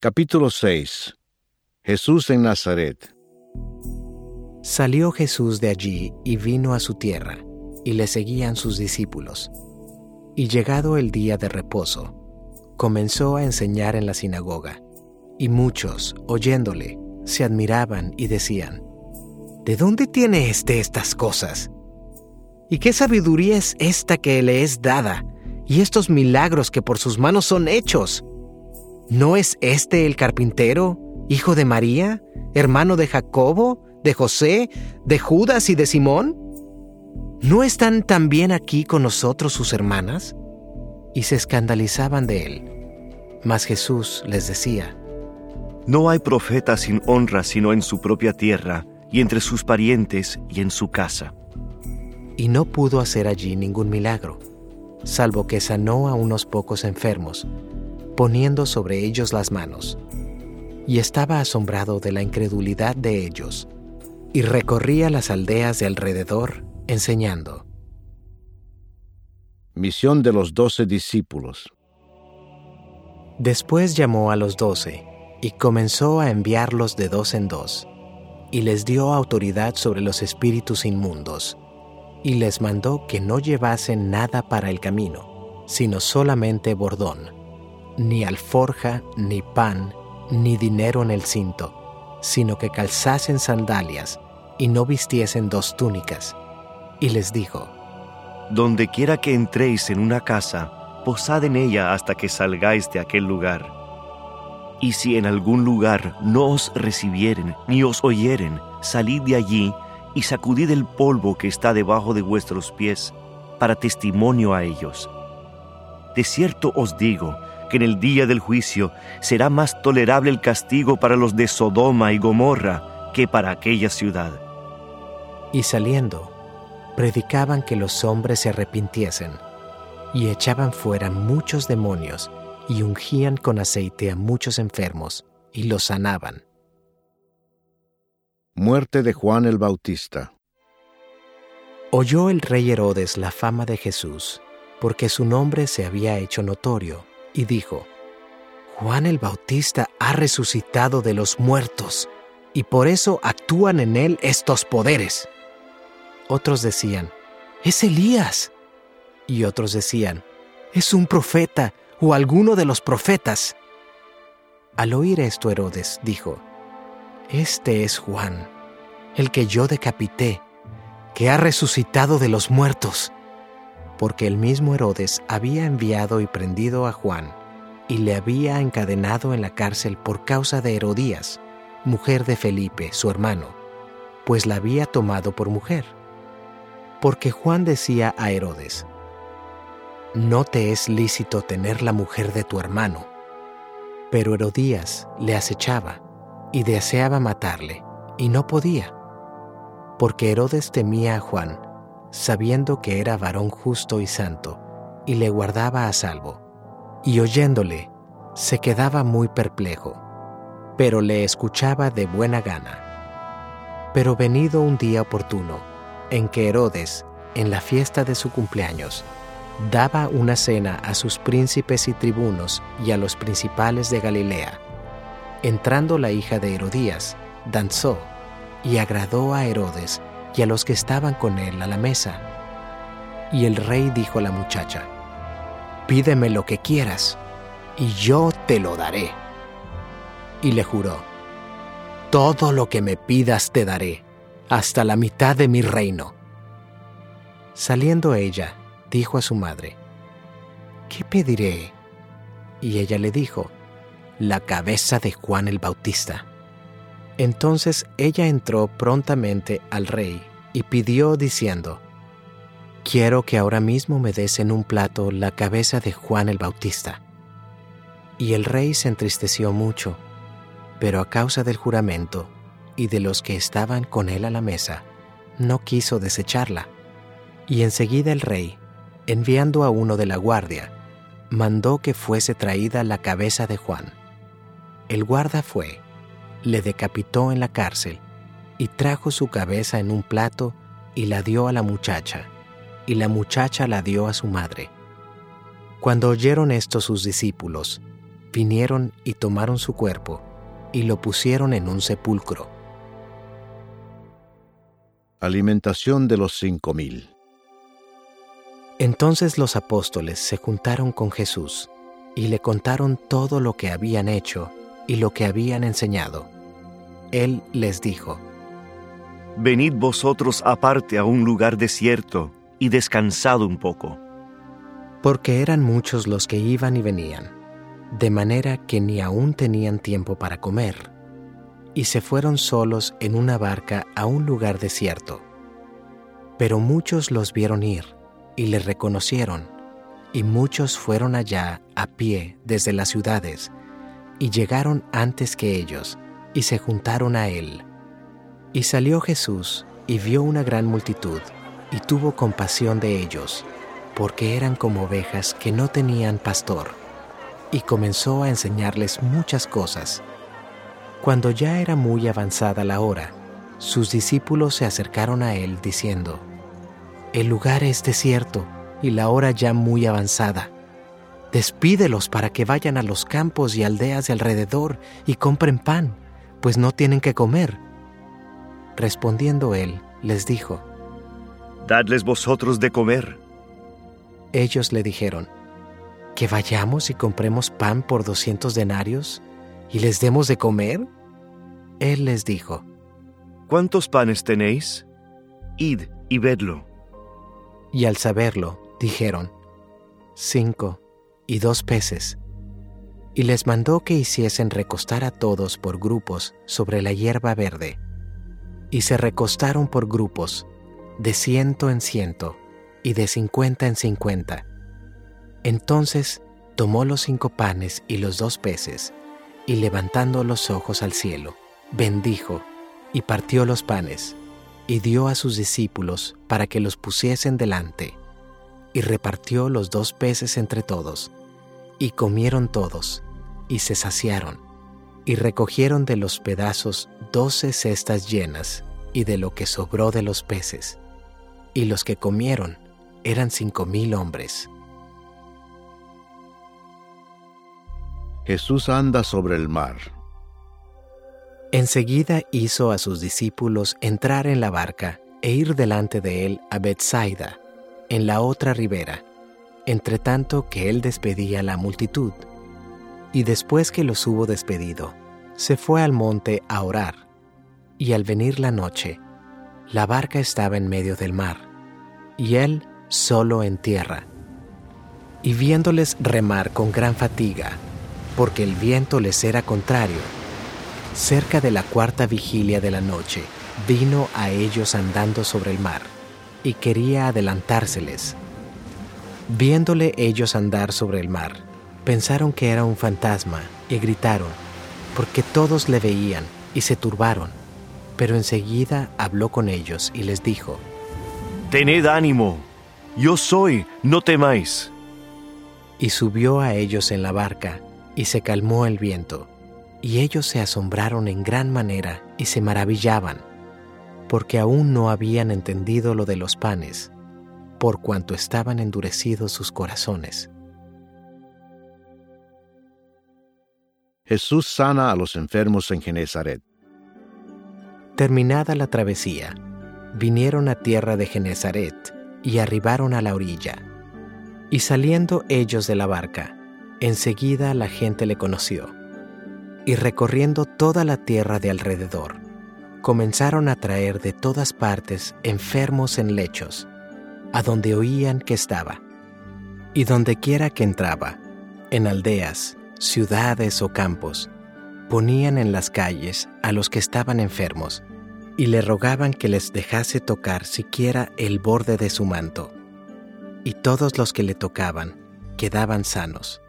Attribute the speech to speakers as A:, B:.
A: Capítulo 6 Jesús en Nazaret
B: Salió Jesús de allí y vino a su tierra, y le seguían sus discípulos. Y llegado el día de reposo, comenzó a enseñar en la sinagoga, y muchos, oyéndole, se admiraban y decían, ¿De dónde tiene éste estas cosas? ¿Y qué sabiduría es esta que le es dada, y estos milagros que por sus manos son hechos? ¿No es este el carpintero, hijo de María, hermano de Jacobo, de José, de Judas y de Simón? ¿No están también aquí con nosotros sus hermanas? Y se escandalizaban de él. Mas Jesús les decía,
C: No hay profeta sin honra sino en su propia tierra, y entre sus parientes y en su casa.
B: Y no pudo hacer allí ningún milagro, salvo que sanó a unos pocos enfermos, poniendo sobre ellos las manos. Y estaba asombrado de la incredulidad de ellos, y recorría las aldeas de alrededor enseñando.
A: Misión de los doce discípulos
B: Después llamó a los doce y comenzó a enviarlos de dos en dos, y les dio autoridad sobre los espíritus inmundos, y les mandó que no llevasen nada para el camino, sino solamente bordón, ni alforja, ni pan, ni dinero en el cinto, sino que calzasen sandalias y no vistiesen dos túnicas. Y les dijo,
C: Donde quiera que entréis en una casa, posad en ella hasta que salgáis de aquel lugar. Y si en algún lugar no os recibieren ni os oyeren, salid de allí y sacudid el polvo que está debajo de vuestros pies, para testimonio a ellos. De cierto os digo que en el día del juicio será más tolerable el castigo para los de Sodoma y Gomorra que para aquella ciudad.
B: Y saliendo, predicaban que los hombres se arrepintiesen, y echaban fuera muchos demonios, y ungían con aceite a muchos enfermos, y los sanaban.
A: Muerte de Juan el Bautista
B: Oyó el rey Herodes la fama de Jesús, porque su nombre se había hecho notorio, y dijo, Juan el Bautista ha resucitado de los muertos, y por eso actúan en él estos poderes. Otros decían, es Elías. Y otros decían, es un profeta o alguno de los profetas. Al oír esto Herodes dijo, Este es Juan, el que yo decapité, que ha resucitado de los muertos. Porque el mismo Herodes había enviado y prendido a Juan, y le había encadenado en la cárcel por causa de Herodías, mujer de Felipe, su hermano, pues la había tomado por mujer. Porque Juan decía a Herodes, No te es lícito tener la mujer de tu hermano. Pero Herodías le acechaba y deseaba matarle, y no podía, porque Herodes temía a Juan, sabiendo que era varón justo y santo, y le guardaba a salvo, y oyéndole, se quedaba muy perplejo, pero le escuchaba de buena gana. Pero venido un día oportuno, en que Herodes, en la fiesta de su cumpleaños, daba una cena a sus príncipes y tribunos y a los principales de Galilea. Entrando la hija de Herodías, danzó y agradó a Herodes y a los que estaban con él a la mesa. Y el rey dijo a la muchacha, Pídeme lo que quieras, y yo te lo daré. Y le juró, Todo lo que me pidas te daré, hasta la mitad de mi reino. Saliendo ella, dijo a su madre, ¿qué pediré? Y ella le dijo, la cabeza de Juan el Bautista. Entonces ella entró prontamente al rey y pidió diciendo, Quiero que ahora mismo me des en un plato la cabeza de Juan el Bautista. Y el rey se entristeció mucho, pero a causa del juramento y de los que estaban con él a la mesa, no quiso desecharla. Y enseguida el rey, enviando a uno de la guardia, mandó que fuese traída la cabeza de Juan. El guarda fue, le decapitó en la cárcel, y trajo su cabeza en un plato y la dio a la muchacha, y la muchacha la dio a su madre. Cuando oyeron esto sus discípulos, vinieron y tomaron su cuerpo y lo pusieron en un sepulcro.
A: Alimentación de los cinco mil.
B: Entonces los apóstoles se juntaron con Jesús y le contaron todo lo que habían hecho y lo que habían enseñado. Él les dijo,
C: Venid vosotros aparte a un lugar desierto y descansad un poco.
B: Porque eran muchos los que iban y venían, de manera que ni aún tenían tiempo para comer, y se fueron solos en una barca a un lugar desierto. Pero muchos los vieron ir y les reconocieron, y muchos fueron allá a pie desde las ciudades, y llegaron antes que ellos, y se juntaron a él. Y salió Jesús y vio una gran multitud, y tuvo compasión de ellos, porque eran como ovejas que no tenían pastor, y comenzó a enseñarles muchas cosas. Cuando ya era muy avanzada la hora, sus discípulos se acercaron a él diciendo, El lugar es desierto y la hora ya muy avanzada. Despídelos para que vayan a los campos y aldeas de alrededor y compren pan, pues no tienen que comer. Respondiendo él, les dijo,
C: Dadles vosotros de comer.
B: Ellos le dijeron, ¿que vayamos y compremos pan por doscientos denarios y les demos de comer? Él les dijo,
C: ¿Cuántos panes tenéis? Id y vedlo.
B: Y al saberlo, dijeron, cinco y dos peces. Y les mandó que hiciesen recostar a todos por grupos sobre la hierba verde. Y se recostaron por grupos, de ciento en ciento, y de cincuenta en cincuenta. Entonces tomó los cinco panes y los dos peces, y levantando los ojos al cielo, bendijo, y partió los panes, y dio a sus discípulos para que los pusiesen delante, y repartió los dos peces entre todos, y comieron todos, y se saciaron, y recogieron de los pedazos doce cestas llenas, y de lo que sobró de los peces, y los que comieron eran cinco mil hombres.
A: Jesús anda sobre el mar.
B: Enseguida hizo a sus discípulos entrar en la barca e ir delante de él a Bethsaida, en la otra ribera, entre tanto que él despedía a la multitud. Y después que los hubo despedido, se fue al monte a orar. Y al venir la noche, la barca estaba en medio del mar, y él solo en tierra. Y viéndoles remar con gran fatiga, porque el viento les era contrario, cerca de la cuarta vigilia de la noche, vino a ellos andando sobre el mar, y quería adelantárseles. Viéndole ellos andar sobre el mar, pensaron que era un fantasma, y gritaron, porque todos le veían, y se turbaron. Pero enseguida habló con ellos y les dijo,
C: Tened ánimo, yo soy, no temáis.
B: Y subió a ellos en la barca, y se calmó el viento, y ellos se asombraron en gran manera y se maravillaban, porque aún no habían entendido lo de los panes, por cuanto estaban endurecidos sus corazones.
A: Jesús sana a los enfermos en Genezaret.
B: Terminada la travesía, vinieron a tierra de Genezaret y arribaron a la orilla. Y saliendo ellos de la barca, enseguida la gente le conoció. Y recorriendo toda la tierra de alrededor, comenzaron a traer de todas partes enfermos en lechos, a donde oían que estaba. Y donde quiera que entraba, en aldeas, ciudades o campos, ponían en las calles a los que estaban enfermos, y le rogaban que les dejase tocar siquiera el borde de su manto. Y todos los que le tocaban quedaban sanos.